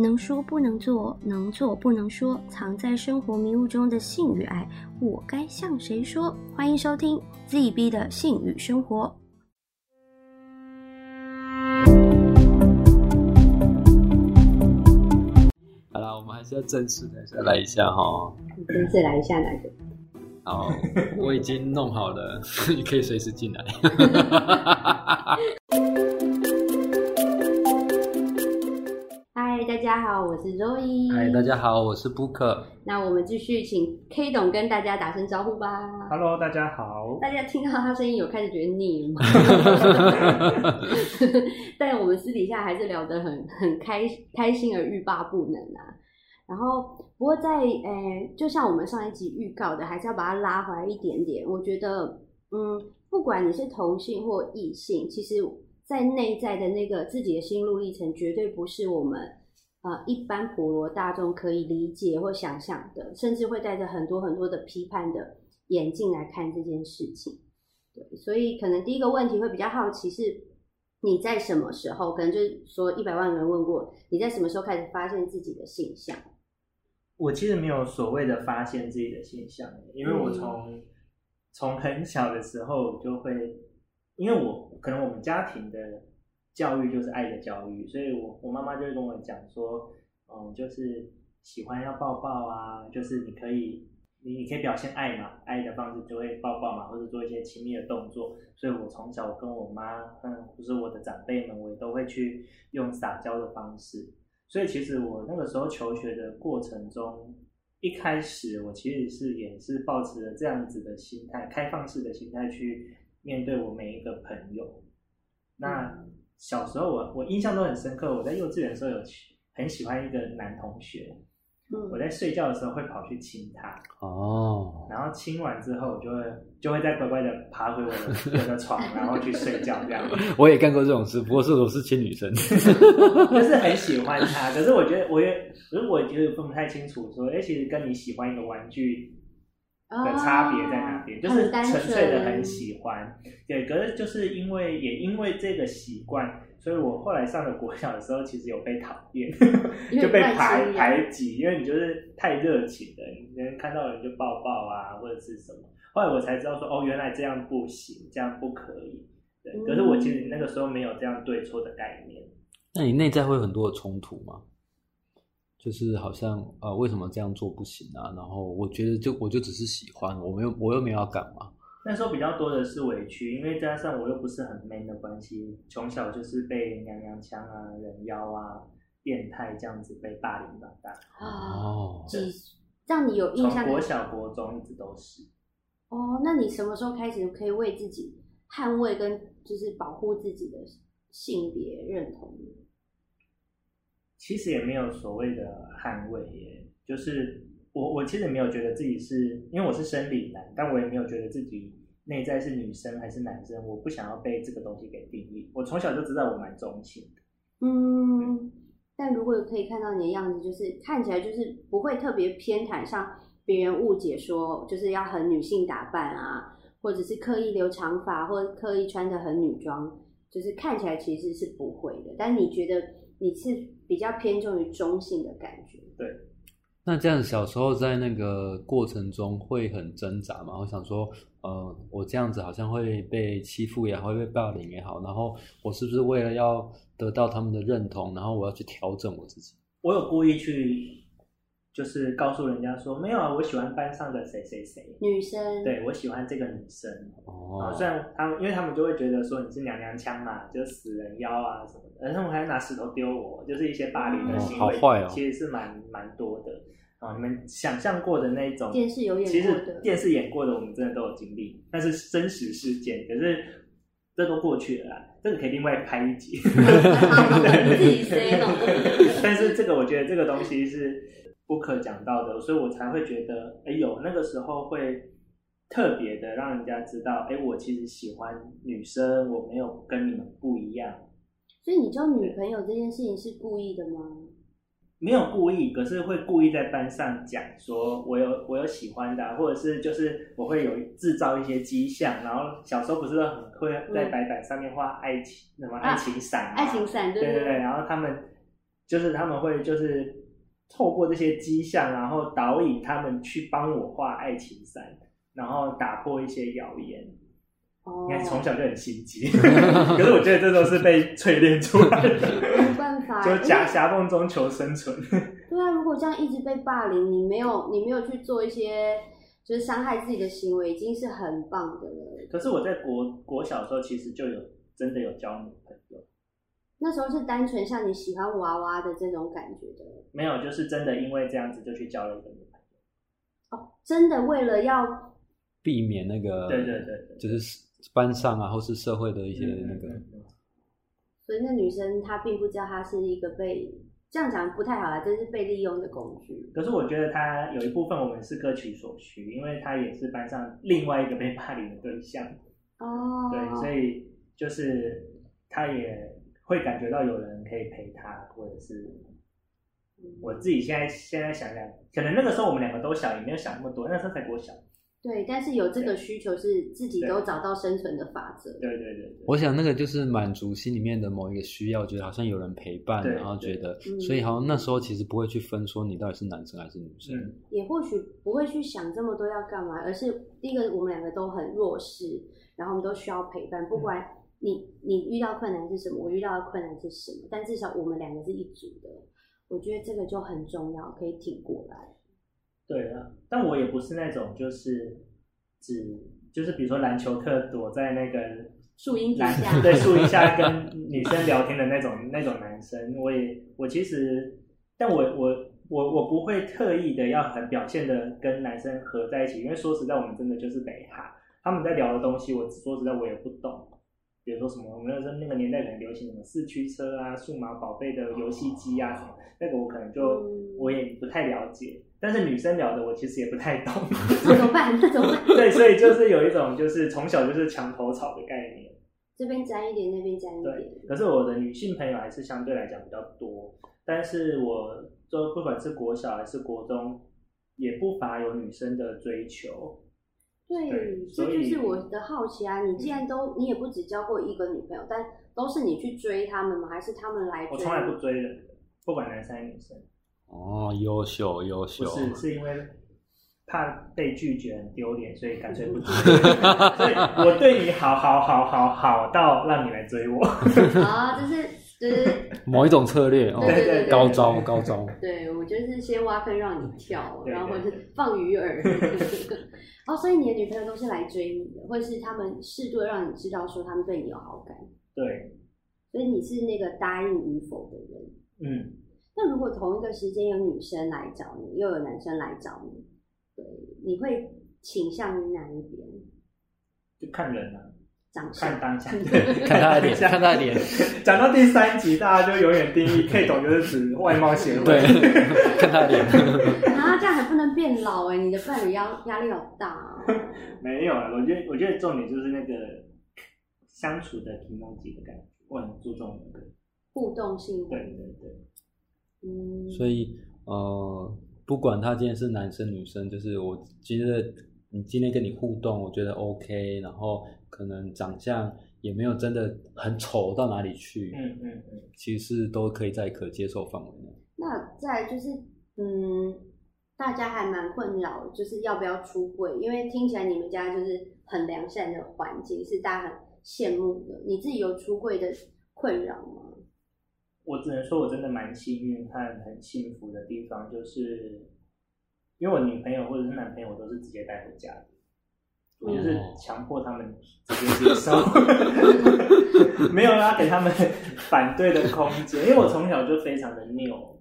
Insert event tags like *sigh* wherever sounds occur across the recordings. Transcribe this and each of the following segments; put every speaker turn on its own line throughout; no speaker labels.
能说不能做，能做不能说，藏在生活迷雾中的性与爱，我该向谁说？欢迎收听 ZB 的性与生活。
好了，我们还是要正式的再来一下哈。
正式来一下哪个？
好，我已经弄好了，*laughs* 你可以随时进来。*laughs*
家好，我是 Roy。
嗨，大家好，我是 Book。
那我们继续请 K 董跟大家打声招呼吧。
Hello，大家好。
大家听到他声音有开始觉得腻了吗？*laughs* 但我们私底下还是聊得很 *laughs* 很开开心而欲罢不能啊。然后，不过在呃，就像我们上一集预告的，还是要把它拉回来一点点。我觉得，嗯，不管你是同性或异性，其实在内在的那个自己的心路历程，绝对不是我们呃一般普罗大众可以理解或想象的，甚至会带着很多很多的批判的眼镜来看这件事情。对，所以可能第一个问题会比较好奇是，你在什么时候？可能就是说一百万个人问过，你在什么时候开始发现自己的性向？
我其实没有所谓的发现自己的现象，因为我从从很小的时候就会，因为我可能我们家庭的教育就是爱的教育，所以我我妈妈就会跟我讲说，嗯，就是喜欢要抱抱啊，就是你可以你你可以表现爱嘛，爱的方式就会抱抱嘛，或者做一些亲密的动作，所以我从小跟我妈，嗯，或是我的长辈们，我也都会去用撒娇的方式。所以其实我那个时候求学的过程中，一开始我其实是也是抱持着这样子的心态，开放式的心态去面对我每一个朋友。那小时候我我印象都很深刻，我在幼稚园的时候有很喜欢一个男同学，我在睡觉的时候会跑去亲他，
哦，
然后亲完之后，我就会就会再乖乖的爬回我的我的床，然后去睡觉这样。*laughs*
我也干过这种事，不过是我是亲女生。*laughs*
就是很喜欢他，可是我觉得我也，可是我觉得分不太清楚，说，哎，其实跟你喜欢一个玩具的差别在哪边？
哦
就是纯粹的很喜欢，对。可是就是因为也因为这个习惯，所以我后来上了国小的时候，其实有被讨厌，*laughs* 就被排排挤，因为你就是太热情了，你能看到人就抱抱啊，或者是什么。后来我才知道说，哦，原来这样不行，这样不可以。对，可是我其实那个时候没有这样对错的概念。
那你内在会有很多的冲突吗？就是好像呃，为什么这样做不行啊？然后我觉得就我就只是喜欢，我没有我又没有要干嘛。
那时候比较多的是委屈，因为加上我又不是很 man 的关系，从小就是被娘娘腔啊、人妖啊、变态这样子被霸凌长大，
啊，
哦，
几让你有印象的
国小、国中一直都是。
哦，那你什么时候开始可以为自己捍卫跟就是保护自己的性别认同呢？
其实也没有所谓的捍卫耶，就是我我其实没有觉得自己是因为我是生理男，但我也没有觉得自己内在是女生还是男生，我不想要被这个东西给定义。我从小就知道我蛮中性的。
嗯，但如果可以看到你的样子，就是看起来就是不会特别偏袒像别人误解说就是要很女性打扮啊，或者是刻意留长发，或者刻意穿的很女装，就是看起来其实是不会的。但你觉得你是比较偏重于中性的感觉？
对那这样小时候在那个过程中会很挣扎嘛？我想说，呃，我这样子好像会被欺负也好，会被霸凌也好，然后我是不是为了要得到他们的认同，然后我要去调整我自己？
我有故意去，就是告诉人家说，没有啊，我喜欢班上的谁谁谁，
女生
对我喜欢这个女生。啊，
哦，
虽然他们，因为他们就会觉得说你是娘娘腔嘛，就死人妖啊什么的，而他们还拿石头丢我，就是一些霸凌的行为，
哦好坏哦
其实是蛮蛮多的啊。你们想象过的那种
电视有演的
实电视演过的，我们真的都有经历，但是真实事件，可是这都过去了啦，这个可以另外拍一集。*laughs* *laughs* 但是这个我觉得这个东西是不可讲到的，所以我才会觉得，哎有那个时候会特别的让人家知道，哎，我其实喜欢女生，我没有跟你们不一样，
所以你交女朋友这件事情是故意的吗？
没有故意，可是会故意在班上讲说我有我有喜欢的啊、或者是就是我会有制造一些迹象，然后小时候不是都很会在白板上面画爱情什么爱情伞、啊、
爱情伞对
对，对，然后他们就是他们会就是透过这些迹象，然后导引他们去帮我画爱情伞，然后打破一些谣言。
哦
你看从小就很心机，*laughs* 可是我觉得这都是被淬炼出来的，*laughs*
没办法，
就夹夹缝中求生存。
对啊，如果这样一直被霸凌，你没有你没有去做一些就是伤害自己的行为，已经是很棒的了。
可是我在国国小的时候，其实就有真的有交女朋友，
那时候是单纯像你喜欢娃娃的这种感觉的
没有，就是真的因为这样子就去交了一个女朋友。
哦，真的为了要
避免那个
对对对对
就是班上啊或是社会的一些那个。
嗯嗯嗯
所以那女生她并不知道她是一个被这样讲不太好啦，这是被利用的工具。
可是我觉得她有一部分我们是各取所需，因为她也是班上另外一个被霸凌的对象，
哦，
对，所以就是她也会感觉到有人可以陪他，或者是我自己现在现在想想，可能那个时候我们两个都小，也没有想那么多，那时候才国小。
对，但是有这个需求是自己都找到生存的法则。
对对对对，
我想那个就是满足心里面的某一个需要，觉得好像有人陪伴，然后觉得，
嗯
所以好像那时候其实不会去分说你到底是男生还是女生。
嗯
也或许不会去想这么多要干嘛，而是第一个我们两个都很弱势，然后我们都需要陪伴，不管你你遇到困难是什么，我遇到的困难是什么，但至少我们两个是一组的，我觉得这个就很重要，可以挺过来。
对啊，但我也不是那种就是只就是比如说篮球课躲在那个
树荫底下
对树荫下跟女生聊天的那种那种男生，我也我其实，但我我我我不会特意的要很表现的跟男生合在一起，因为说实在，我们真的就是北哈，他们在聊的东西，我说实在我也不懂。比如说什么，我们那时候那个年代可能流行什么四驱车啊、数码宝贝的游戏机啊什么，那个我可能就
嗯
我也不太了解。但是女生聊的我其实也不太懂，
怎么办？*laughs* 那怎么办？
对，所以就是有一种就是从小就是墙头草的概念。
这边沾一点，那边沾一
对
点。，
可是我的女性朋友还是相对来讲比较多，但是我就不管是国小还是国中，也不乏有女生的追求。
对，这就是我的好奇啊！你既然都你也不只交过一个女朋友，但都是你去追他们吗？还是他们来追？
我从来不追人，不管男生还是女生，
哦，优秀优秀
不，是是因为怕被拒绝很丢脸，所以干脆不 *laughs* 追。所以我对你好好好好好到让你来追我。
啊，*laughs* 就是 *laughs* 就是
某一种策略哦
对对对，对
高招高招。
对我就是先挖坑让你跳，然后是放鱼饵。*laughs* *laughs* 哦，所以你的女朋友都是来追你的，或者是他们适度地让你知道说他们对你有好感，
对，
所以你是那个答应与否的人。
嗯，
那如果同一个时间有女生来找你，又有男生来找你，对，你会倾向于哪一边？
就看人啊，看？当下。*laughs*
看他的脸，看他的脸，
讲到第三集，大家就永远定义 K 懂就是指外貌协会。
对，看他的脸。*laughs*
啊，这样还不能变老哎、你的伴侣压压力好大啊。*laughs*
没有啊，我觉得我觉得重点就是那个相处的 emoji 的感觉，我很注重那个。
互动性。
对对对，
嗯，
所以呃，不管他今天是男生女生，就是我觉得你今天跟你互动，我觉得 OK，然后可能长相也没有真的很丑到哪里去，
嗯嗯嗯，
其实都可以在可接受范围内。
那再就是，嗯，大家还蛮困扰，就是要不要出柜？因为听起来你们家就是很良善的环境，是大家很羡慕的。你自己有出柜的困扰吗？
我只能说我真的蛮幸运和很幸福的地方，就是因为我女朋友或者是男朋友，我都是直接带回家的。我就是强迫他们直接接受，*laughs* 没有啦给他们反对的空间，因为我从小就非常的拗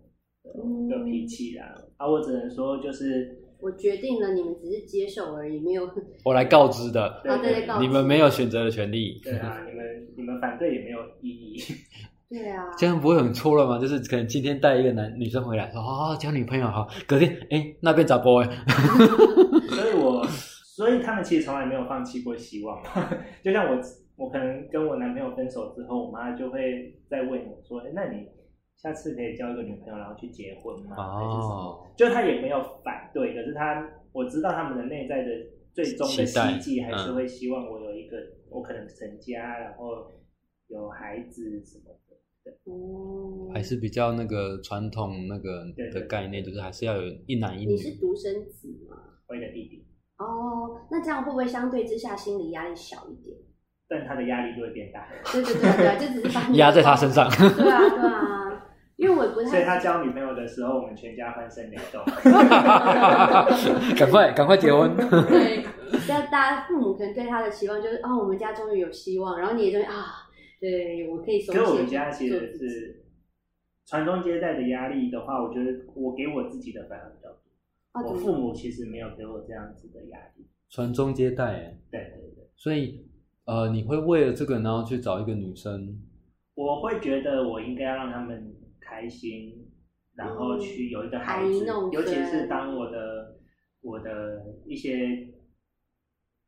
的脾气啦，啊，我只能说就是
我决定了，你们只是接受而已，没有。*laughs*
我来告知的，
对对对
你们没有选择的权利。
对啊，你们你们反对也没有意义。*laughs*
对啊，
这样不会很错乱吗？就是可能今天带一个男女生回来，说哦交女朋友好，隔天哎那边咋播哎，
所以我所以他们其实从来没有放弃过希望。*laughs* 就像我我可能跟我男朋友分手之后，我妈就会再问我说：“哎，那你下次可以交一个女朋友，然后去结婚吗？还是什么
哦？”
就他也没有反对，可是他我知道他们的内在的最终的希冀还是
嗯
会希望我有一个，我可能成家，然后有孩子什么的。
哦，
还是比较那个传统那个的概念，就是还是要有一男一女
你是。独生子吗？
我有个弟弟，
哦，那这样会不会相对之下心理压力小一点？
但他的压力就会变大，
对对对对，就只是把你
压在他身上 *laughs*
对啊对啊，因为我也不太
所以他交女朋友的时候，我们全家欢声雷动。*laughs*
赶快赶快结婚！
对，但大家父母可能对他的期望就是哦，我们家终于有希望，然后你也终于啊，对我可以松懈。
可是我们家其实是传宗接代的压力的话，我觉得我给我自己的反而比较多。
哦，
我父母其实没有给我这样子的压力。
传宗接代，哎
对对对，
所以呃，你会为了这个，然后去找一个女生，
我会觉得我应该要让他们开心，然后去有一个孩子，
嗯
尤其是当我的我的一些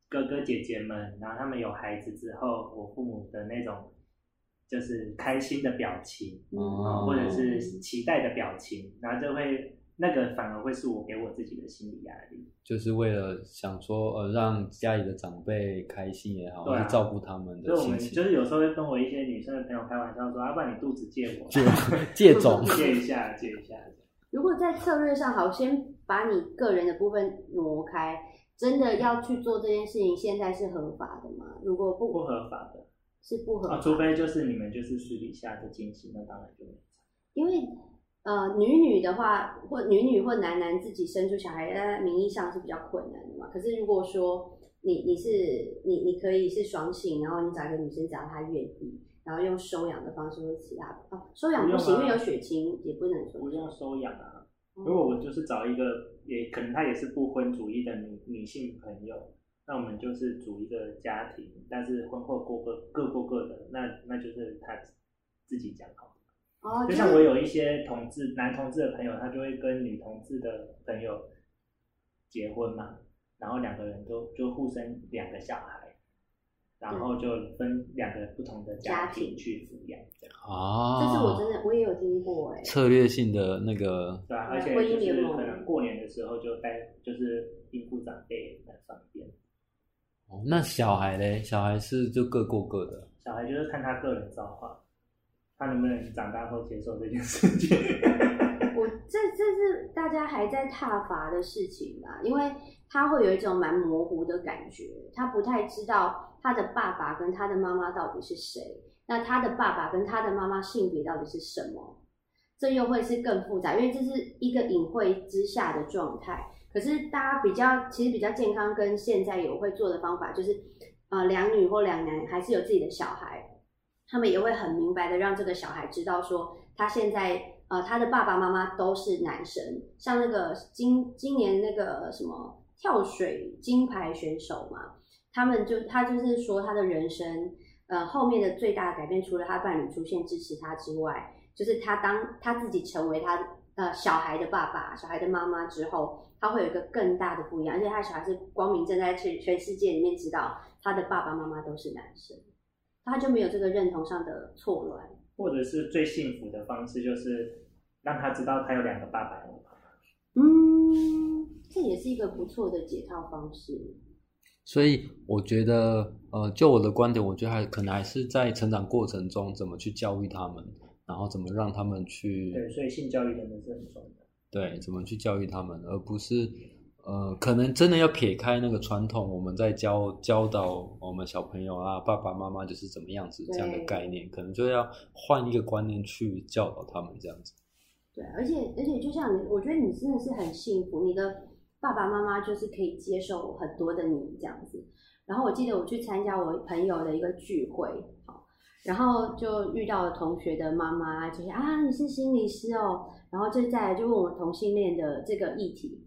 哥哥姐姐们，然后他们有孩子之后，我父母的那种就是开心的表情，或者是期待的表情，然后就会那个反而会是我给我自己的心理压力。
就是为了想说呃，让家里的长辈开心也好，
对啊
或是照顾他们
所以我们
的心情，
就是有时候会跟我一些女生的朋友开玩笑说，要、啊不然你肚子借我，
借 *laughs* 借种。*laughs*
借一下，借一下。
如果在策略上好，先把你个人的部分挪开，真的要去做这件事情，现在是合法的吗？如果不
不合法的啊，
是不合法，
除非就是你们就是私底下的经济，那当然就没。
因为呃，女女的话，或女女或男男自己生出小孩，在名义上是比较困难的嘛。可是如果说你你是你你可以是双性，然后你找一个女生，只要她愿意，然后用收养的方式或其他的哦，收养不行，因为有血亲，也不能说
不用收养啊。
哦
如果我就是找一个，也可能她也是不婚主义的女女性朋友，那我们就是组一个家庭，但是婚后过各各过各的，那那就是他自己讲好。
哦，
就像我有一些同志男同志的朋友，他就会跟女同志的朋友结婚嘛，然后两个人都就互生两个小孩，然后就分两个不同的家
家庭
庭去抚养，这样。
啊，
这是我真的我也有听过哎，
策略性的那个
对啊，而且就是可能过年的时候就带，就是应付长辈很方便。
哦那小孩嘞，小孩是就各过各的。
小孩就是看他个人造化，他能不能长大后接受这件事情。*laughs*
我这这是大家还在踏伐的事情吧，因为他会有一种蛮模糊的感觉，他不太知道他的爸爸跟他的妈妈到底是谁，那他的爸爸跟他的妈妈性别到底是什么，这又会是更复杂，因为这是一个隐晦之下的状态。可是大家比较其实比较健康，跟现在有会做的方法就是，呃，两女或两男还是有自己的小孩，他们也会很明白的让这个小孩知道说，他现在呃他的爸爸妈妈都是男生，像那个今今年那个什么跳水金牌选手嘛，他们就他就是说他的人生呃后面的最大的改变，除了他伴侣出现支持他之外，就是他当他自己成为他呃小孩的爸爸、小孩的妈妈之后，他会有一个更大的不一样，而且他小孩是光明正大全全世界里面知道他的爸爸妈妈都是男生，他就没有这个认同上的错乱。
或者是最幸福的方式，就是让他知道他有两个爸爸。
嗯，这也是一个不错的解套方式。
所以我觉得，呃，就我的观点，我觉得还可能还是在成长过程中怎么去教育他们，然后怎么让他们去
对，所以性教育真的是很重要。
对怎么去教育他们，而不是呃，可能真的要撇开那个传统，我们在教教导我们小朋友啊，爸爸妈妈就是怎么样子这样的概念，可能就要换一个观念去教导他们这样子。
对，而且而且就像你，我觉得你真的是很幸福，你的爸爸妈妈就是可以接受很多的你这样子。然后我记得我去参加我朋友的一个聚会，好，然后就遇到了同学的妈妈，就是啊你是心理师哦，然后就再来就问我同性恋的这个议题，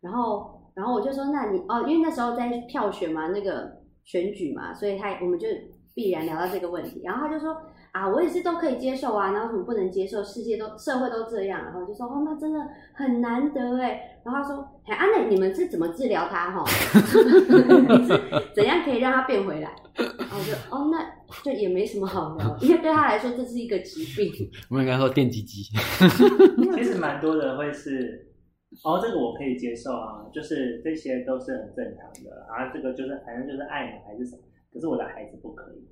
然后然后我就说那你哦，因为那时候在票选嘛，那个选举嘛，所以他我们就必然聊到这个问题，然后他就说。啊，我也是都可以接受啊，然后什么不能接受？世界都社会都这样，然后就说哦，那真的很难得哎。然后他说，哎，安磊，你们是怎么治疗他哈？你 *laughs* 是怎样可以让他变回来？然后我就哦，那就也没什么好聊，因为对他来说这是一个疾病。*laughs*
我们应该说电击机，*laughs*
其实蛮多人会是，哦，这个我可以接受啊，就是这些都是很正常的啊，这个就是反正就是爱嘛还是什么，可是我的孩子不可以。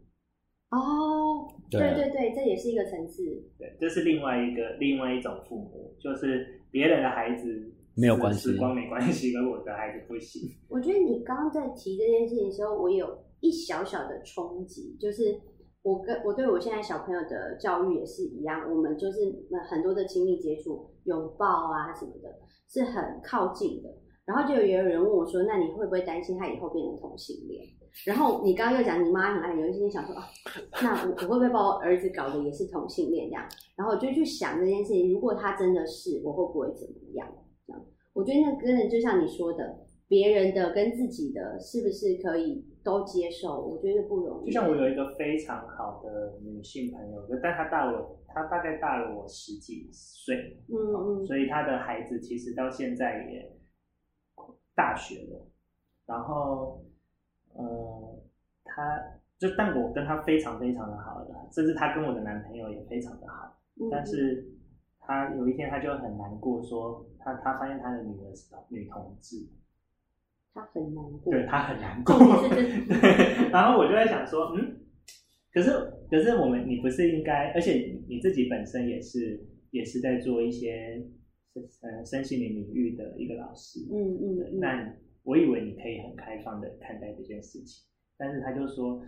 哦，对
对啊
对对，这也是一个层次。
对，这是另外一个另外一种父母，就是别人的孩子
没有关系
时光没关系，跟我的孩子不行。*laughs*
我觉得你刚刚在提这件事情的时候，我有一小小的冲击，就是我跟我对我现在小朋友的教育也是一样，我们就是呃很多的亲密接触、拥抱啊什么的，是很靠近的。然后就有有人问我说：“那你会不会担心他以后变成同性恋？”然后你刚刚又讲你妈很爱你，我就心里想说啊，那我我会不会把我儿子搞得也是同性恋这样？然后我就去想这件事情，如果他真的是，我会不会怎么样？这样，我觉得那真的就像你说的，别人的跟自己的，是不是可以都接受？我觉得不容易。
就像我有一个非常好的女性朋友，但她大我，她大概大了我十几岁，
嗯嗯
所以她的孩子其实到现在也大学了，然后，呃，她就但我跟她非常非常的好的，甚至她跟我的男朋友也非常的好，
嗯，
但是她有一天她就很难过，说她她发现她的女儿是女同志，
他很难过。
对他很难过，*laughs* 然后我就在想说，嗯，可是可是我们你不是应该，而且你自己本身也是也是在做一些呃身心灵领域的一个老师，
嗯嗯，
那我以为你可以很开放的看待这件事情，但是他就说。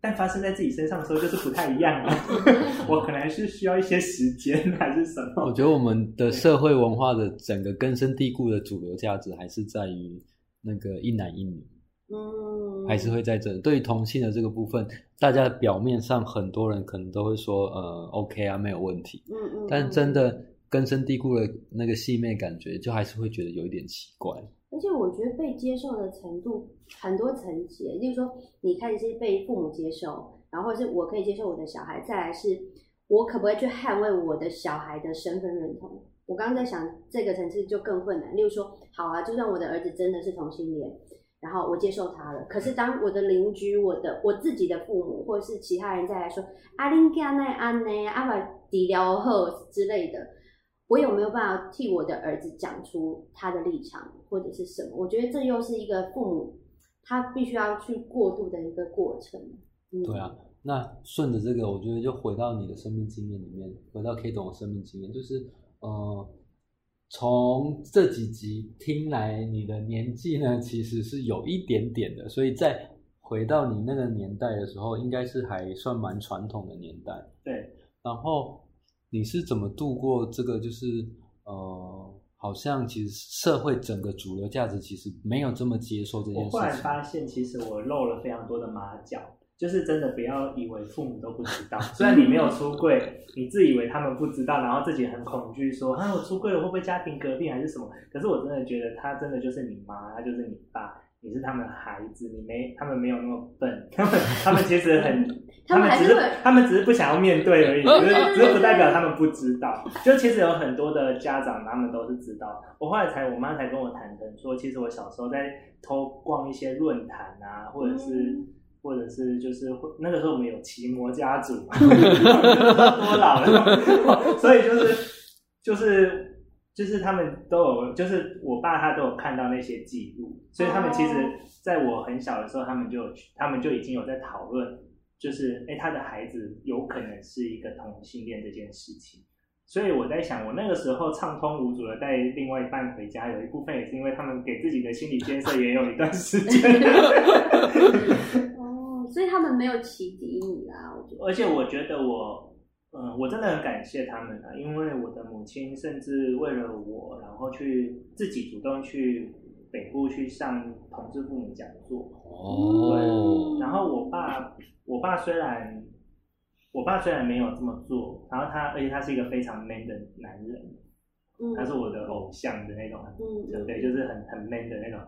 但发生在自己身上的时候，就是不太一样了。*laughs* 我可能还是需要一些时间，还是什么？
我觉得我们的社会文化的整个根深蒂固的主流价值还是在于那个一男一女，
嗯，
还是会在这里。对于同性的这个部分，大家表面上很多人可能都会说，呃，OK 啊，没有问题。
嗯嗯，
但
嗯
真的根深蒂固的那个细妹感觉，就还是会觉得有一点奇怪。
而且我觉得被接受的程度很多层级，例如说你开始是被父母接受，然后是我可以接受我的小孩，再来是我可不可以去捍卫我的小孩的身份认同。我刚刚在想这个层次就更困难，例如说，好啊，就算我的儿子真的是同性恋，然后我接受他了，可是当我的邻居、我的我自己的父母或者是其他人再来说阿林加奈安呢阿把迪疗后之类的，我有没有办法替我的儿子讲出他的立场或者是什么？我觉得这又是一个父母他必须要去过渡的一个过程。嗯、
对啊，那顺着这个，我觉得就回到你的生命经验里面，回到 K 董的生命经验，就是呃，从这几集听来，你的年纪呢其实是有一点点的，所以在回到你那个年代的时候，应该是还算蛮传统的年代。
对，
然后你是怎么度过这个？就是呃，好像其实社会整个主流价值其实没有这么接受这件事情
我忽然。发现，其实我露了非常多的马脚，就是真的不要以为父母都不知道。虽然你没有出柜，你自以为他们不知道，然后自己很恐惧说，啊，我出柜了会不会家庭革命还是什么？可是我真的觉得他真的就是你妈，他就是你爸，你是他们的孩子，你没他们没有那么笨，他们他们其实很，
他们
们只是他们只是不想要面对而已，只是只是不代表他们不知道。就其实有很多的家长，他们都是知道。我后来才，我妈才跟我谈谈说，其实我小时候在偷逛一些论坛啊，或者是。
嗯
或者是就是会那个时候我们有奇摩家族嘛，*laughs* 多老了，所以就是就是就是他们都有，就是我爸他都有看到那些记录，所以他们其实
哦
在我很小的时候，他们就有他们就已经有在讨论，就是哎、诶他的孩子有可能是一个同性恋这件事情。所以我在想，我那个时候畅通无阻的带另外一半回家，有一部分也是因为他们给自己的心理建设也有一段时间。
哦，*laughs* 所以他们没有启迪你啊，我觉得。
而且我觉得我，嗯，我真的很感谢他们啊，因为我的母亲甚至为了我，然后去自己主动去北部去上同志父母讲座。
哦，对
然后我爸，我爸虽然，我爸虽然没有这么做，然后他，而且他是一个非常 man 的男人，
嗯，
他是我的偶像的那种，
嗯
对对，就是很很 man 的那种。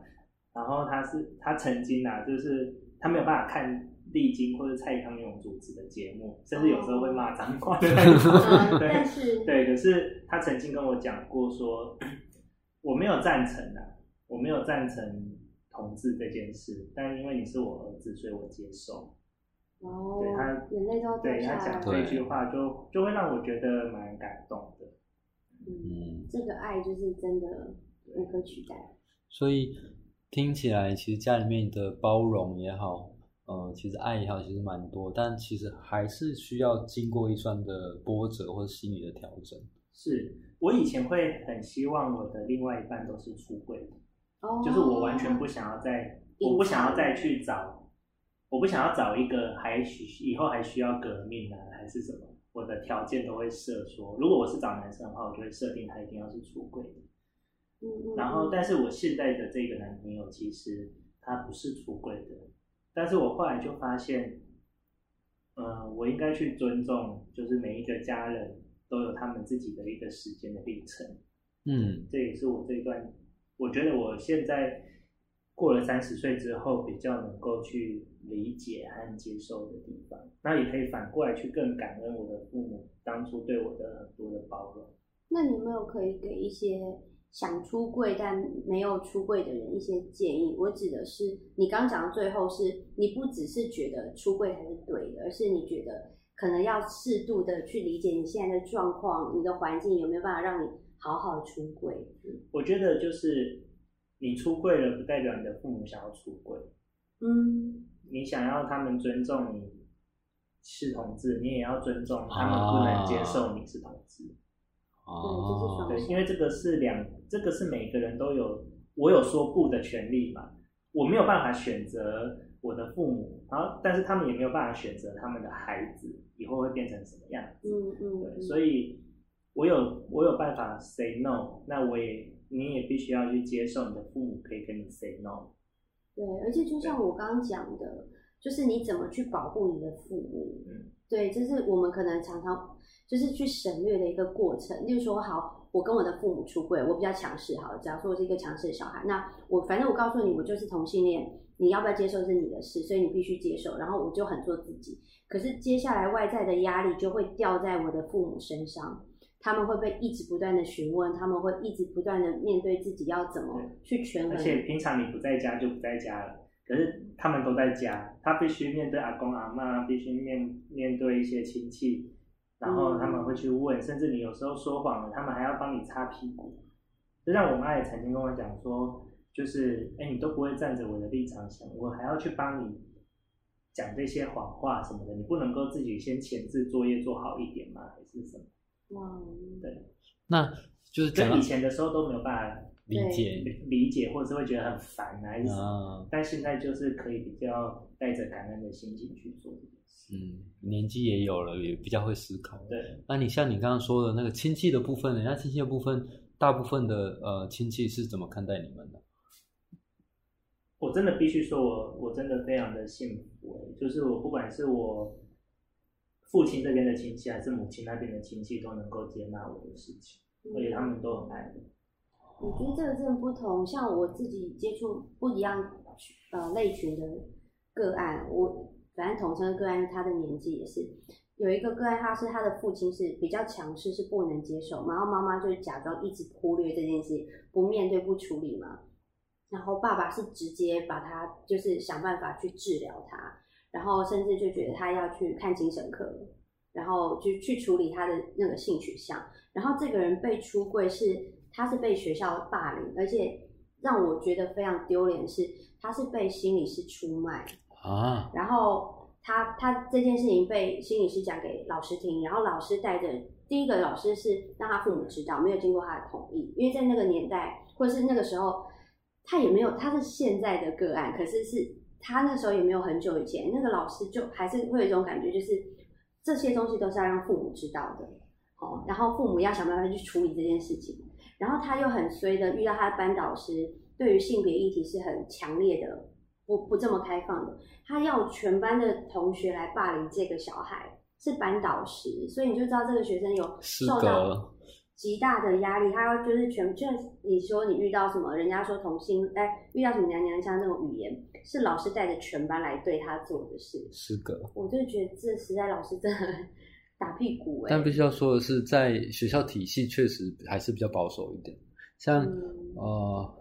然后他是他曾经啊，就是他没有办法看丽晶或者蔡康永主持的节目，甚至有时候会骂脏话的那
嗯
种。
但
对
是
对，可是他曾经跟我讲过说，*clears throat* 我没有赞成啊，我没有赞成同志这件事，但因为你是我儿子，所以我接受。
哦
对他，
眼泪都
对他。讲这句话就就会让我觉得蛮感动的。
嗯，
嗯，
这个爱就是真的无可取代。
所以听起来，其实家里面的包容也好，呃，其实爱也好，其实蛮多，但其实还是需要经过一番的波折或者心理的调整。
是我以前会很希望我的另外一半都是出轨的，
哦
就是我完全不想要再，我不想要再去找，我不想要找一个还需以后还需要革命啊，还是什么，我的条件都会设说，如果我是找男生的话，我就会设定他一定要是出轨的。
嗯嗯
然后，
嗯
但是我现在的这个男朋友其实他不是出轨的，但是我后来就发现，呃，我应该去尊重，就是每一个家人都有他们自己的一个时间的历程。
嗯
这也是我这一段，我觉得我现在过了三十岁之后，比较能够去理解和接受的地方。那也可以反过来去更感恩我的父母当初对我的很多的包容。
那你有没有可以给一些想出柜但没有出柜的人一些建议？我指的是你刚讲到最后是，你不只是觉得出柜才是对的，而是你觉得可能要适度的去理解你现在的状况，你的环境有没有办法让你好好出柜？
我觉得就是你出柜了，不代表你的父母想要出柜。
嗯，
你想要他们尊重你是同志，你也要尊重他们不能接受你是同志。
哦，
对，因为这个是两，这个是每个人都有，我有说不的权利嘛，我没有办法选择我的父母，然后但是他们也没有办法选择他们的孩子以后会变成什么样子。
嗯嗯
对，
嗯，
所以我有我有办法 say no，那我也你也必须要去接受你的父母可以跟你 say no。
对，而且就像我刚刚讲的，就是你怎么去保护你的父母，
嗯，
对，这是我们可能常常就是去省略的一个过程。例如说，好，我跟我的父母出柜，我比较强势，好，假如说我是一个强势的小孩，那我反正我告诉你，我就是同性恋，你要不要接受是你的事，所以你必须接受，然后我就很做自己。可是接下来外在的压力就会掉在我的父母身上。他们会被一直不断的询问，他们会一直不断的面对自己要怎么去权衡。
而且平常你不在家就不在家了，可是他们都在家，他必须面对阿公阿妈，必须面面对一些亲戚，然后他们会去问，甚至你有时候说谎了，他们还要帮你擦屁股。就像我妈也曾经跟我讲说，就是哎，你都不会站着我的立场想，我还要去帮你讲这些谎话什么的，你不能够自己先前置作业做好一点吗？还是什么？
哇，
对，
那就是
跟以前的时候都没有办法
理解
理理解，或者是会觉得很烦啊，但现在就是可以比较带着感恩的心情去做这件事。
嗯，年纪也有了，也比较会思考。
对，
那你像你刚刚说的那个亲戚的部分人家亲戚的部分，大部分的呃亲戚是怎么看待你们的？
我真的必须说我，我真的非常的幸福欸，就是我不管是我父亲这边的亲戚，还是母亲那边的亲戚，都能够接纳我的事情，而且他们都很爱我。
我觉得这个真的不同，像我自己接触不一样呃类群的个案，我反正统称个案，他的年纪也是有一个个案，他是他的父亲是比较强势，是不能接受，然后妈妈就假装一直忽略这件事，不面对不处理嘛，然后爸爸是直接把他就是想办法去治疗他，然后甚至就觉得他要去看精神科，然后就去处理他的那个性取向，然后这个人被出柜是他是被学校霸凌，而且让我觉得非常丢脸是他是被心理师出卖，
啊，
然后他他这件事情被心理师讲给老师听，然后老师带着第一个老师是让他父母知道，没有经过他的同意，因为在那个年代或者是那个时候，他也没有他是现在的个案，可是是他那时候也没有很久以前，那个老师就还是会有一种感觉，就是这些东西都是要让父母知道的，哦，然后父母要想办法去处理这件事情，然后他又很衰的遇到他的班导师，对于性别议题是很强烈的，不不这么开放的。他要全班的同学来霸凌这个小孩，是班导师，所以你就知道这个学生有受到
格
极大的压力。他要就是全，就你说你遇到什么，人家说同性，哎，遇到什么娘娘腔那种语言，是老师带着全班来对他做的事。
是的。
我就觉得这实在老师真的打屁股哎、
但必须要说的是，在学校体系确实还是比较保守一点。像、
嗯
呃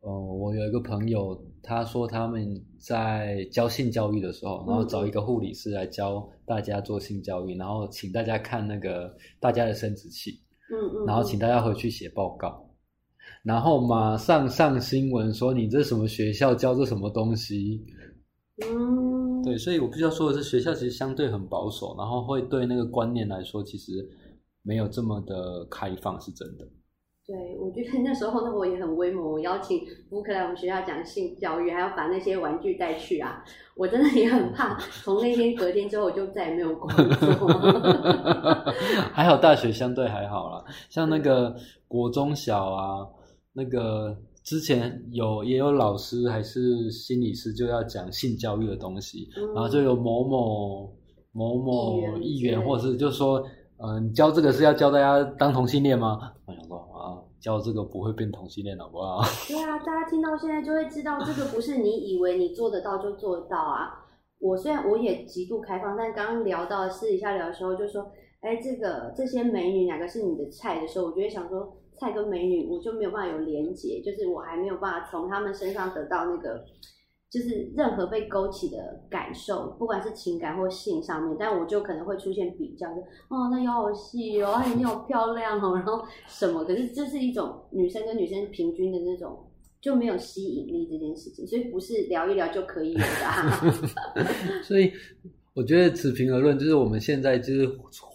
呃，我有一个朋友，他说他们在教性教育的时候，然后找一个护理师来教大家做性教育，然后请大家看那个大家的生殖器，
嗯嗯，
然后请大家回去写报告，然后马上上新闻说你这什么学校教这什么东西，
嗯，
对，所以我必须要说的是，学校其实相对很保守，然后会对那个观念来说，其实没有这么的开放，是真的。
对，我觉得那时候呢，我也很威猛，我邀请福克来我们学校讲性教育，还要把那些玩具带去啊，我真的也很怕。*laughs* 从那天隔天之后，我就再也没有工作。*laughs*
还好大学相对还好啦，像那个国中小啊，那个之前有也有老师还是心理师就要讲性教育的东西，然后就有某某某某议员，或者是就说。嗯，教这个是要教大家当同性恋吗？我想说啊，教这个不会变同性恋，好不好？*laughs*
对啊，大家听到现在就会知道，这个不是你以为你做得到就做得到啊。我虽然我也极度开放，但刚刚聊到私底下聊的时候，就说，哎，这个这些美女哪个是你的菜的时候，我就会想说，菜跟美女我就没有办法有连结，就是我还没有办法从他们身上得到那个。就是任何被勾起的感受，不管是情感或性上面，但我就可能会出现比较，就哦，那腰好细哦，哎，你好漂亮哦，然后什么？可是这是一种女生跟女生平均的那种，就没有吸引力这件事情，所以不是聊一聊就可以有的。*laughs*
所以我觉得持平而论，就是我们现在就是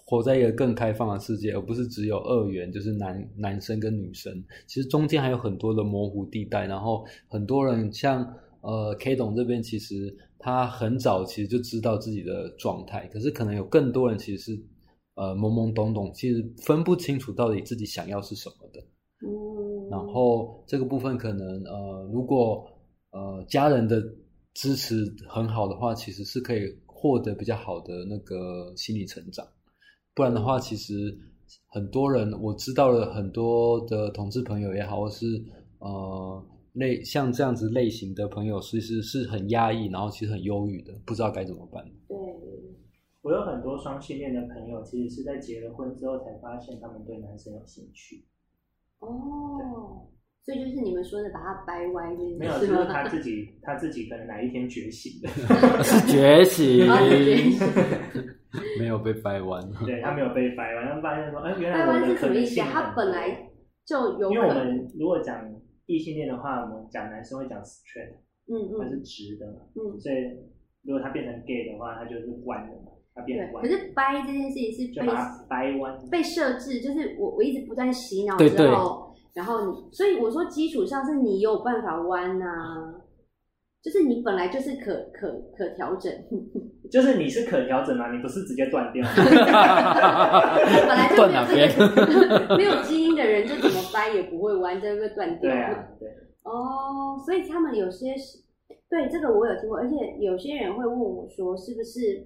活在一个更开放的世界，而不是只有二元，就是男男生跟女生，其实中间还有很多的模糊地带，然后很多人像。呃，K 董这边其实他很早其实就知道自己的状态，可是可能有更多人其实是呃懵懵懂懂，其实分不清楚到底自己想要是什么的。嗯，然后这个部分可能呃，如果呃家人的支持很好的话，其实是可以获得比较好的那个心理成长。不然的话，其实很多人我知道了很多的同志朋友也好，或是呃。类像这样子类型的朋友，其实是很压抑，然后其实很忧郁的，不知道该怎么办。
对，
我有很多双性恋的朋友，其实是在结了婚之后才发现他们对男生有兴趣。
哦，所以就是你们说的把他掰弯，
没有，就是他自己，他自己可能哪一天觉醒的，*laughs*
是觉醒 *laughs* *laughs* 没有被掰弯。
对他没有被掰弯，他发现说，哎，原来
掰弯
是
什么意思？他本来就有，
因为我们如果讲。异性恋的话，我们讲男生会讲 straight，嗯嗯，它是直的嘛，嗯，所以如果他变成 gay 的话，他就是弯的嘛，他变弯。
可是掰这件事情是被
掰弯，
被设置，就是我我一直不断洗脑之后，然后你，所以我说基础上是你有办法弯呐，就是你本来就是可可可调整，*laughs*
就是你是可调整啊，你不是直接断掉，*laughs*
本来就没有没有基因的人就怎么掰也不会弯，这个断掉。
对啊，对。
哦，所以他们有些是，对这个我有听过，而且有些人会问我说，是不是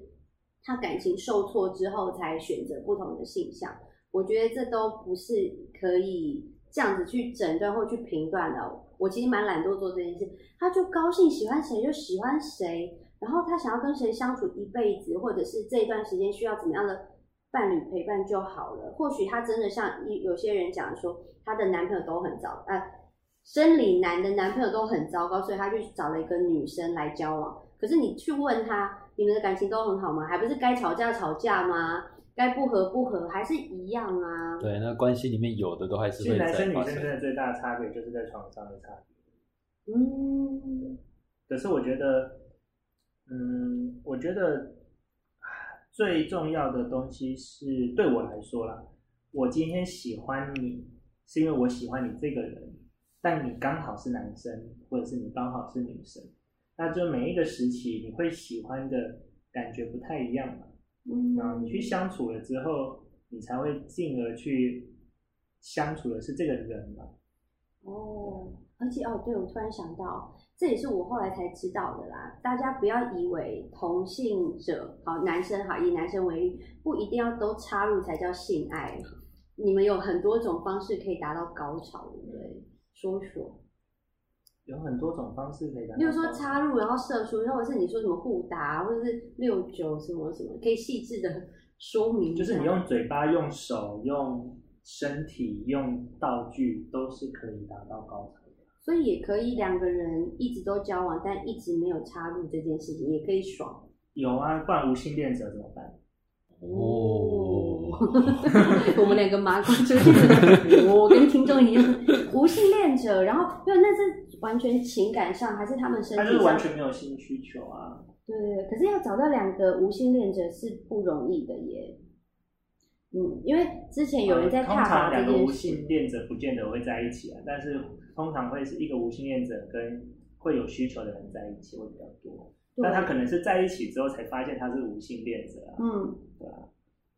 他感情受挫之后才选择不同的性向？我觉得这都不是可以。这样子去诊断或去评断的，我其实蛮懒惰做这件事。他就高兴喜欢谁就喜欢谁，然后他想要跟谁相处一辈子，或者是这一段时间需要怎么样的伴侣陪伴就好了。或许他真的像有些人讲说，他的男朋友都很糟，呃，生理男的男朋友都很糟糕，所以他去找了一个女生来交往。可是你去问他，你们的感情都很好吗？还不是该吵架吵架吗？该不和不和还是一样啊？
对，那关系里面有的都还是会
男生女生真的最大的差别就是在床上的差别。嗯，可是我觉得，嗯，我觉得最重要的东西是对我来说啦，我今天喜欢你是因为我喜欢你这个人，但你刚好是男生，或者是你刚好是女生，那就每一个时期你会喜欢的感觉不太一样嘛。嗯，然后你去相处了之后，你才会进而去相处的是这个人嘛。
哦，而且哦，对，我突然想到，这也是我后来才知道的啦。大家不要以为同性者，好男生好，以男生为例，不一定要都插入才叫性爱。你们有很多种方式可以达到高潮，对不对？说说。
有很多种方式可以达到，
比如说插入然后射出，或者是你说什么互打，或者是六九什么什么，可以细致的说明。
就是你用嘴巴、用手、用身体、用道具，都是可以达到高潮的。
所以也可以两个人一直都交往，但一直没有插入这件事情，也可以爽。
有啊，不然无性恋者怎么办？
哦，*laughs* 我们两个麻瓜出现了，我跟听众一样，无性恋者，然后没有，那是完全情感上还是他们身体？他
就是完全没有性需求啊。
对可是要找到两个无性恋者是不容易的耶。嗯，因为之前有人在
呃通
踏
常两个无性恋者不见得会在一起啊，但是通常会是一个无性恋者跟会有需求的人在一起会比较多。
对。
但他可能是在一起之后才发现他是无性恋者啊，
嗯，
对啊，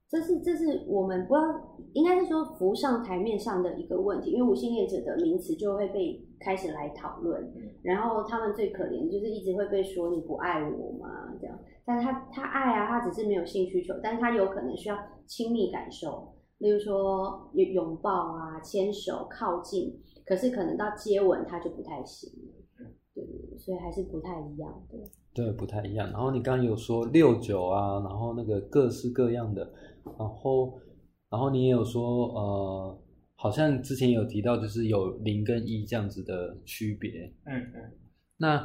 这是这是我们不知道，应该是说浮上台面上的一个问题，因为无性恋者的名词就会被开始来讨论，
嗯。
然后他们最可怜的就是一直会被说你不爱我嘛这样，但是他他爱啊，他只是没有性需求，但是他有可能需要亲密感受，例如说有拥抱啊、牵手、靠近，可是可能到接吻他就不太行了，对对对，所以还是不太一样的。
对，不太一样。然后你刚刚有说六九啊，然后那个各式各样的，然后然后你也有说呃，好像之前有提到就是有零跟一这样子的区别。
嗯嗯，
那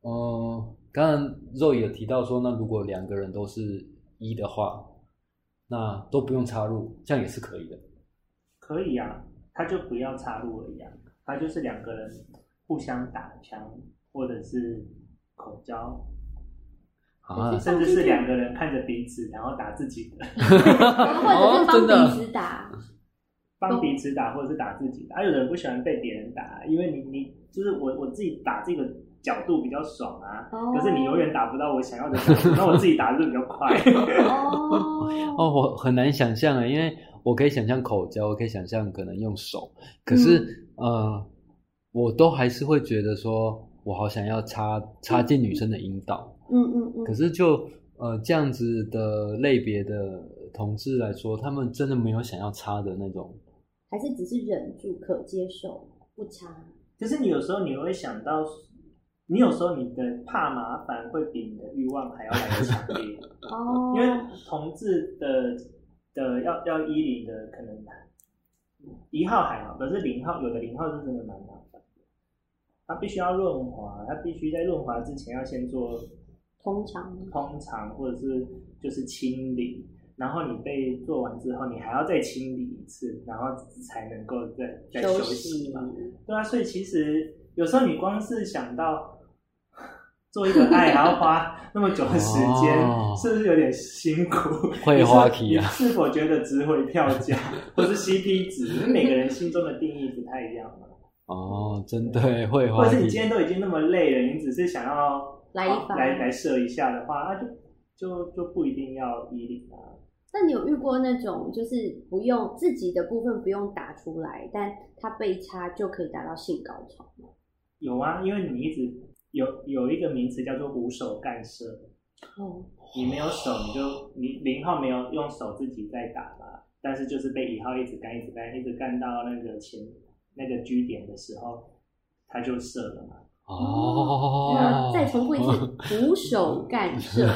呃，刚刚肉也有提到说，那如果两个人都是一的话，那都不用插入，这样也是可以的。
可以啊，他就不要插入而已啊，他就是两个人互相打枪或者是口交，
啊，
甚至是两个人看着彼此然后打自己的，*laughs*
或者是帮
真的
彼此打，*laughs*
帮彼此打或者是打自己的。啊，有的人不喜欢被别人打，因为你你就是我我自己打这个角度比较爽啊，
哦
可是你永远打不到我想要的角度，那我自己打就比较快。*laughs*
哦
哦，我很难想象啊，因为我可以想象口交，我可以想象可能用手，可是、呃，我都还是会觉得说，我好想要插插进女生的阴道。
嗯嗯嗯，
可是就呃这样子的类别的同志来说，他们真的没有想要插的那种。
还是只是忍住可接受不插。
可是你有时候你会想到，你有时候你的怕麻烦会比你的欲望还要来的强烈。*laughs*
哦，
因为同志的的要要一零的可能一号还好，可是零号有的零号是真的蛮麻烦的，它必须要润滑，它必须在润滑之前要先做
通常。
通常或者是就是清理，然后你被做完之后，你还要再清理一次，然后才能够再再休息嘛。对啊，所以其实有时候你光是想到做一个爱还要花那么久的时间，
哦
是不是有点辛苦？
会花题啊
你是否觉得值回票价，*laughs* 或是 CP 值？因为每个人心中的定义不太一样嘛。
哦，真对会
或
花或
者是你今天都已经那么累了，你只是想要
来一发
来来射一下的话，那就就就不一定要一零啊。
那你有遇过那种就是不用自己的部分不用打出来，但它被插就可以达到性高潮吗？
有啊，因为你一直有有一个名词叫做无手干涉，
哦，
你没有手，你就你零号没有用手自己在打嘛，但是就是被一号一直干，一直干，一直干到那个前那个居点的时候，他就射了嘛。
哦。
那，再重复一次，无手干涉，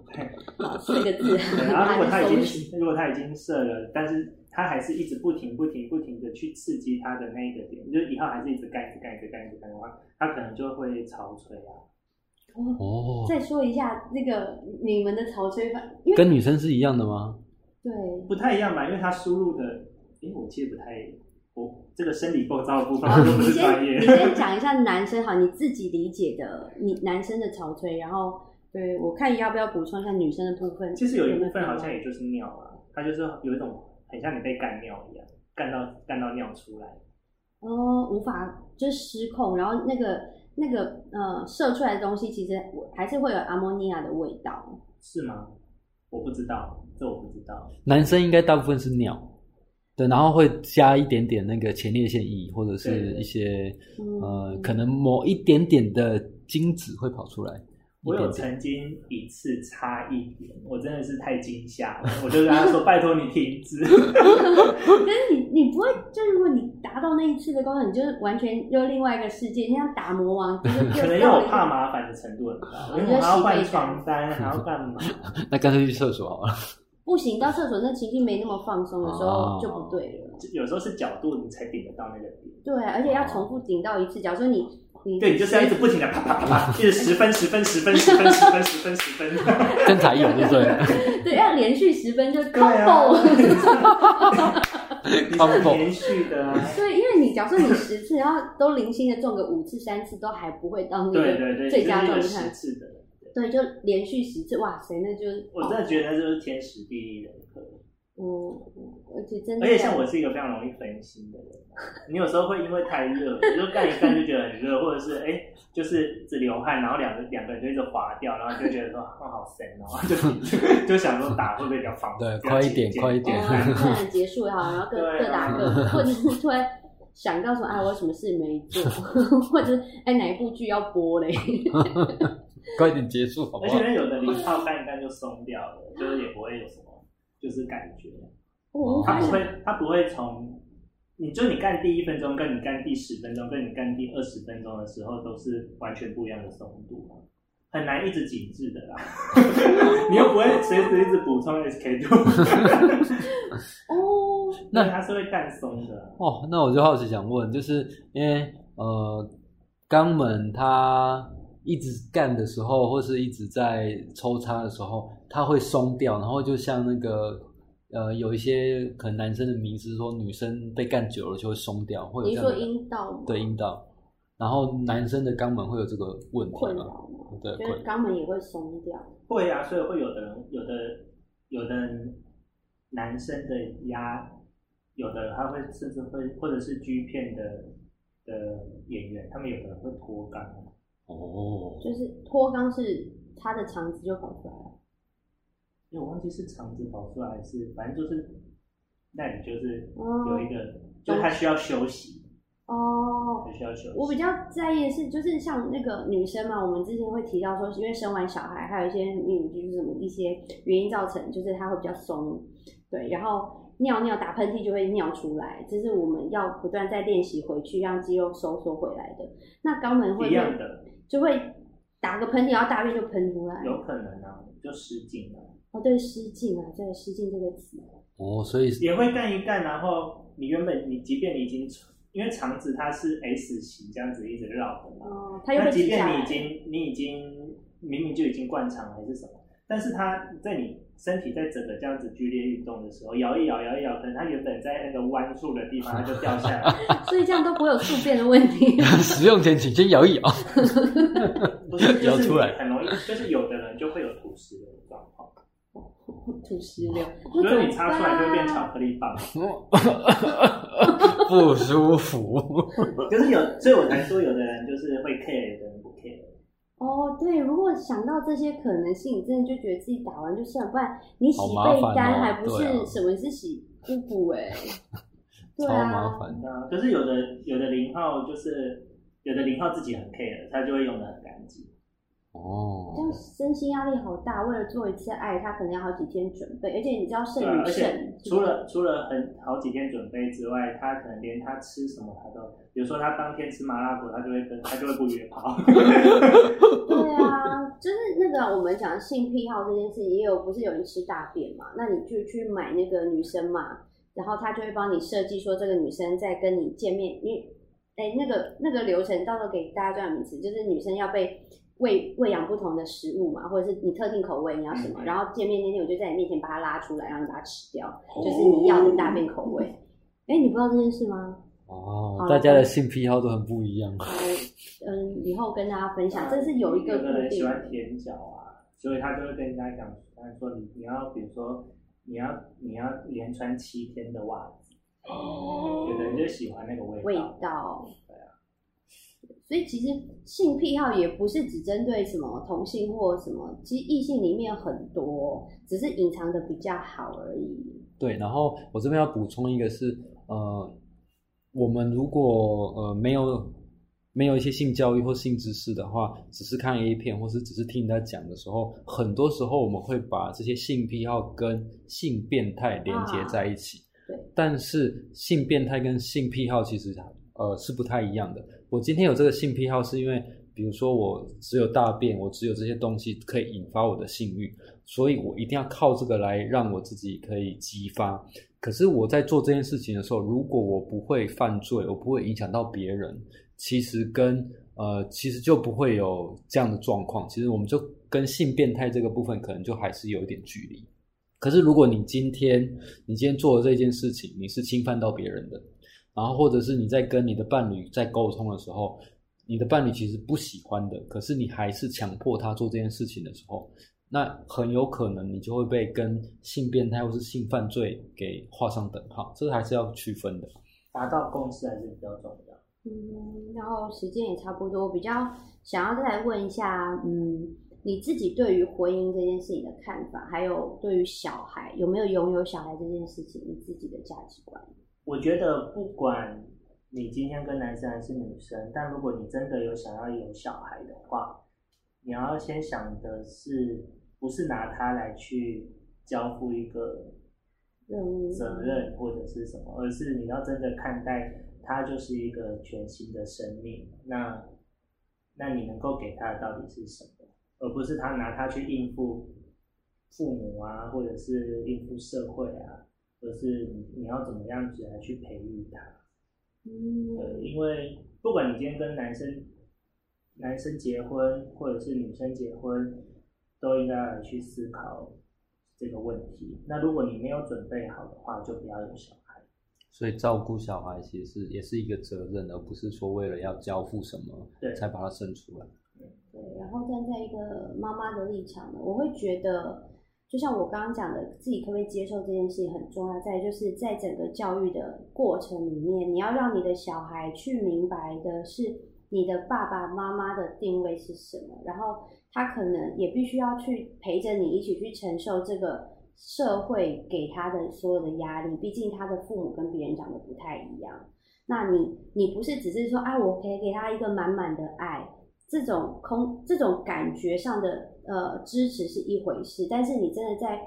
*laughs* 好，四个字，
然后如果他已经如果他已经射了，但是他还是一直不停不停不停的去刺激他的那一个点，就是以后还是一直干一直干一直干一直干的话，他可能就会潮吹啊。
哦，
再说一下那个你们的潮吹法，因为
跟女生是一样的吗？
对
不太一样吧，因为他输入的，诶，我其实不太，我这个生理构造的部分我都不
你
是专业
先你。先讲一下男生好，你自己理解的你男生的潮吹，然后对我看要不要补充一下女生的部分。
其实有一部分好像也就是尿啊，它就是有一种很像你被干尿一样，干到干到尿出来。
哦，无法就是失控，然后那个那个呃射出来的东西，其实还是会有阿莫尼亚的味道。
是吗？我不知道，这我不知道。
男生应该大部分是尿，对，然后会加一点点那个前列腺液，或者是一些
嗯
呃，可能某一点点的精子会跑出来。
我有曾经一次差一点，我真的是太惊吓了，*laughs* 我就跟他说：“拜托你停止。*laughs*
可是你你不会，就如果你达到那一次的高潮，你就是完全又另外一个世界，你像打魔王，*laughs* 就是”
可能因为我怕麻烦的程度很高，因为我还要换床单，还要干嘛？
那干脆去厕所好了。
不行，到厕所那情绪没那么放松的时候就不对了。
就有时候是角度你才顶得到那个点。
对，而且要重复顶到一次。假如说你你
对，你就是要一直不停的啪啪啪啪，一直十分十分十分十分十分十分十分。
跟才有，对不对？
对要连续十分就 combo。*laughs*
你是很连续的啊。
对，因为你假设你十次，然后都零星的中个五次、三次，都还不会到那个最佳状态
十。次的。对
对，就连续十次，哇塞，那就
我真的觉得那就是天时地利人和。
嗯，而且真的，
而且像我是一个非常容易分心的人，你有时候会因为太热，你就干一干就觉得很热，或者是哎，就是只流汗，然后两个两个人就一直滑掉，然后就觉得说哦好神哦，就 *laughs* 就想说打会不会比较方
便？对，快一点，快一点，
快点结束也好，然后各各打各，或者是突然想到说啊，我有什么事没做，*laughs* 或者哎哪一部剧要播嘞？*laughs*
快点结束好不好？
而且有的零号干一干就松掉了，就是也不会有什么。就是感觉，他不会，他不会从，你就你干第一分钟，跟你干第十分钟，跟你干第二十分钟的时候，都是完全不一样的松度，很难一直紧致的啦。*laughs* 你又不会随时一直补充 SK two。哦，*laughs* 那它是会干松的。
哦，那我就好奇想问，就是因为呃，肛门它一直干的时候，或是一直在抽插的时候。它会松掉，然后就像那个呃，有一些可能男生的迷思说，女生被干久了就会松掉，或者
你说阴道
对阴道，然后男生的肛门会有这个问题
吗？对，肛门也会松掉。
会啊，所以会有的人，有的有的男生的压，有的他会甚至会，或者是 G 片的的演员，他们有的人会脱肛。
哦，
就是脱肛是他的肠子就跑出来了。
因为我忘记是肠子跑出来，还是反正就是那里就是有一个，就他需要休息
哦，
需要休息。
我比较在意的是，就是像那个女生嘛，我们之前会提到说，因为生完小孩，还有一些女就是什么一些原因造成，就是她会比较松，对，然后尿尿打喷嚏就会尿出来，这是我们要不断在练习回去，让肌肉收缩回来的。那肛门会
一样的，
就会打个喷嚏，然后大便就喷出来，
有可能啊，就失禁了。
哦，对，失禁啊，对，失禁这个词。
哦，所以
也会干一干，然后你原本你即便你已经，因为肠子它是 S 型这样子一直绕的嘛，
哦，它又
那即便你已经你已经明明就已经灌肠还是什么，但是它在你身体在整个这样子剧烈运动的时候，摇一摇，摇一摇，可能它原本在那个弯处的地方它就掉下来，*laughs*
所以这样都不会有宿便的问题。*laughs*
使用前请先摇一摇，
不是摇出来很容易，就是有的人就会有吐石的状况。
吐石榴，
所以你擦出来就会变巧克力棒，*laughs*
不舒服。*laughs*
可是有，所以我才说有的人就是会 care，有的人不 care。
哦，对，如果想到这些可能性，你真的就觉得自己打完就算，不然你洗被单还不是什么是洗腹部哎，
超麻烦
的。可是有的有的零号就是有的零号自己很 care，他就会用的很干净。
哦，
这样身心压力好大。为了做一次爱，他可能要好几天准备，而且你知道肾与肾，
除了除了很好几天准备之外，他可能连他吃什么他都，比如说他当天吃麻辣锅，他就会跟他就会不约炮。*laughs*
对啊，就是那个我们讲性癖好这件事，也有不是有人吃大便嘛？那你就去买那个女生嘛，然后他就会帮你设计说这个女生在跟你见面，因为哎那个那个流程到时候给大家这样名词，就是女生要被。喂喂养不同的食物嘛，或者是你特定口味你要什么，然后见面那天我就在你面前把它拉出来，然后你把它吃掉，就是你要的大便口味。*laughs* 哎，你不知道这件事吗？
哦，大家的性癖好都很不一样。
嗯，以后跟大家分享，这是有一个
人喜欢舔脚啊，所以他就会跟人家讲，他说你你要比如说你要你要连穿七天的袜子，哦，有的人就喜欢那个味道
味道。所以其实性癖好也不是只针对什么同性或什么，其实异性里面很多，只是隐藏的比较好而已。
对，然后我这边要补充一个是，呃，我们如果呃没有没有一些性教育或性知识的话，只是看 A 片或是只是听人家讲的时候，很多时候我们会把这些性癖好跟性变态连接在一起。
对，
但是性变态跟性癖好其实呃是不太一样的。我今天有这个性癖好，是因为，比如说我只有大便，我只有这些东西可以引发我的性欲，所以我一定要靠这个来让我自己可以激发。可是我在做这件事情的时候，如果我不会犯罪，我不会影响到别人，其实跟呃，其实就不会有这样的状况。其实我们就跟性变态这个部分，可能就还是有一点距离。可是如果你今天你今天做的这件事情，你是侵犯到别人的。然后，或者是你在跟你的伴侣在沟通的时候，你的伴侣其实不喜欢的，可是你还是强迫他做这件事情的时候，那很有可能你就会被跟性变态或是性犯罪给画上等号，这个还是要区分的。
达到共识还是比较重要。
嗯，然后时间也差不多，我比较想要再来问一下，嗯，你自己对于婚姻这件事情的看法，还有对于小孩有没有拥有小孩这件事情，你自己的价值观？
我觉得不管你今天跟男生还是女生，但如果你真的有想要有小孩的话，你要先想的是，不是拿他来去交付一个责任或者是什么，而是你要真的看待。他就是一个全新的生命，那那你能够给他的到底是什么？而不是他拿他去应付父母啊，或者是应付社会啊，而是你你要怎么样子来去培育他？嗯，对，因为不管你今天跟男生男生结婚，或者是女生结婚，都应该来去思考这个问题。那如果你没有准备好的话，就不要有小孩。
所以照顾小孩其实也是一个责任，而不是说为了要交付什么，
对，
才把他生出来。
对，然后站在一个妈妈的立场呢，我会觉得，就像我刚刚讲的，自己可不可以接受这件事情很重要。再就是在整个教育的过程里面，你要让你的小孩去明白的是你的爸爸妈妈的定位是什么，然后他可能也必须要去陪着你一起去承受这个。社会给他的所有的压力，毕竟他的父母跟别人长得不太一样。那你，你不是只是说，哎，我可以给他一个满满的爱，这种空，这种感觉上的呃支持是一回事。但是你真的在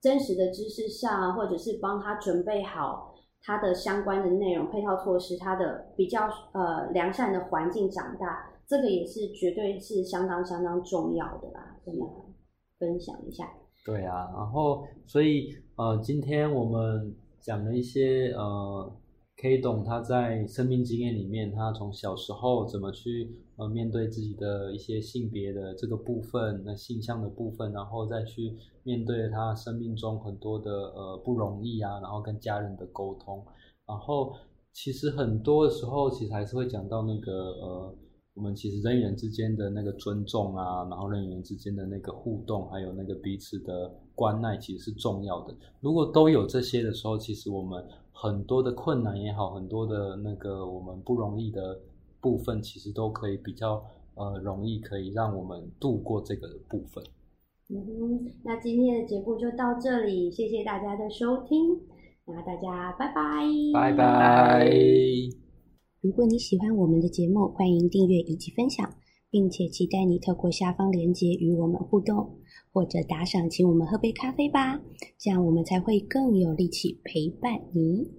真实的知识上，或者是帮他准备好他的相关的内容、配套措施，他的比较呃良善的环境长大，这个也是绝对是相当相当重要的啦。跟大家分享一下。
对啊，然后所以呃，今天我们讲了一些呃可以懂他在生命经验里面，他从小时候怎么去呃面对自己的一些性别的这个部分，那性向的部分，然后再去面对他生命中很多的呃不容易啊，然后跟家人的沟通，然后其实很多的时候，其实还是会讲到那个呃。我们其实人与人之间的那个尊重啊，然后人与人之间的那个互动，还有那个彼此的关爱，其实是重要的。如果都有这些的时候，其实我们很多的困难也好，很多的那个我们不容易的部分，其实都可以比较呃容易可以让我们度过这个部分。
嗯哼，那今天的节目就到这里，谢谢大家的收听，那大家拜拜，
拜拜。
如果你喜欢我们的节目，欢迎订阅以及分享，并且期待你透过下方链接与我们互动，或者打赏请我们喝杯咖啡吧，这样我们才会更有力气陪伴你。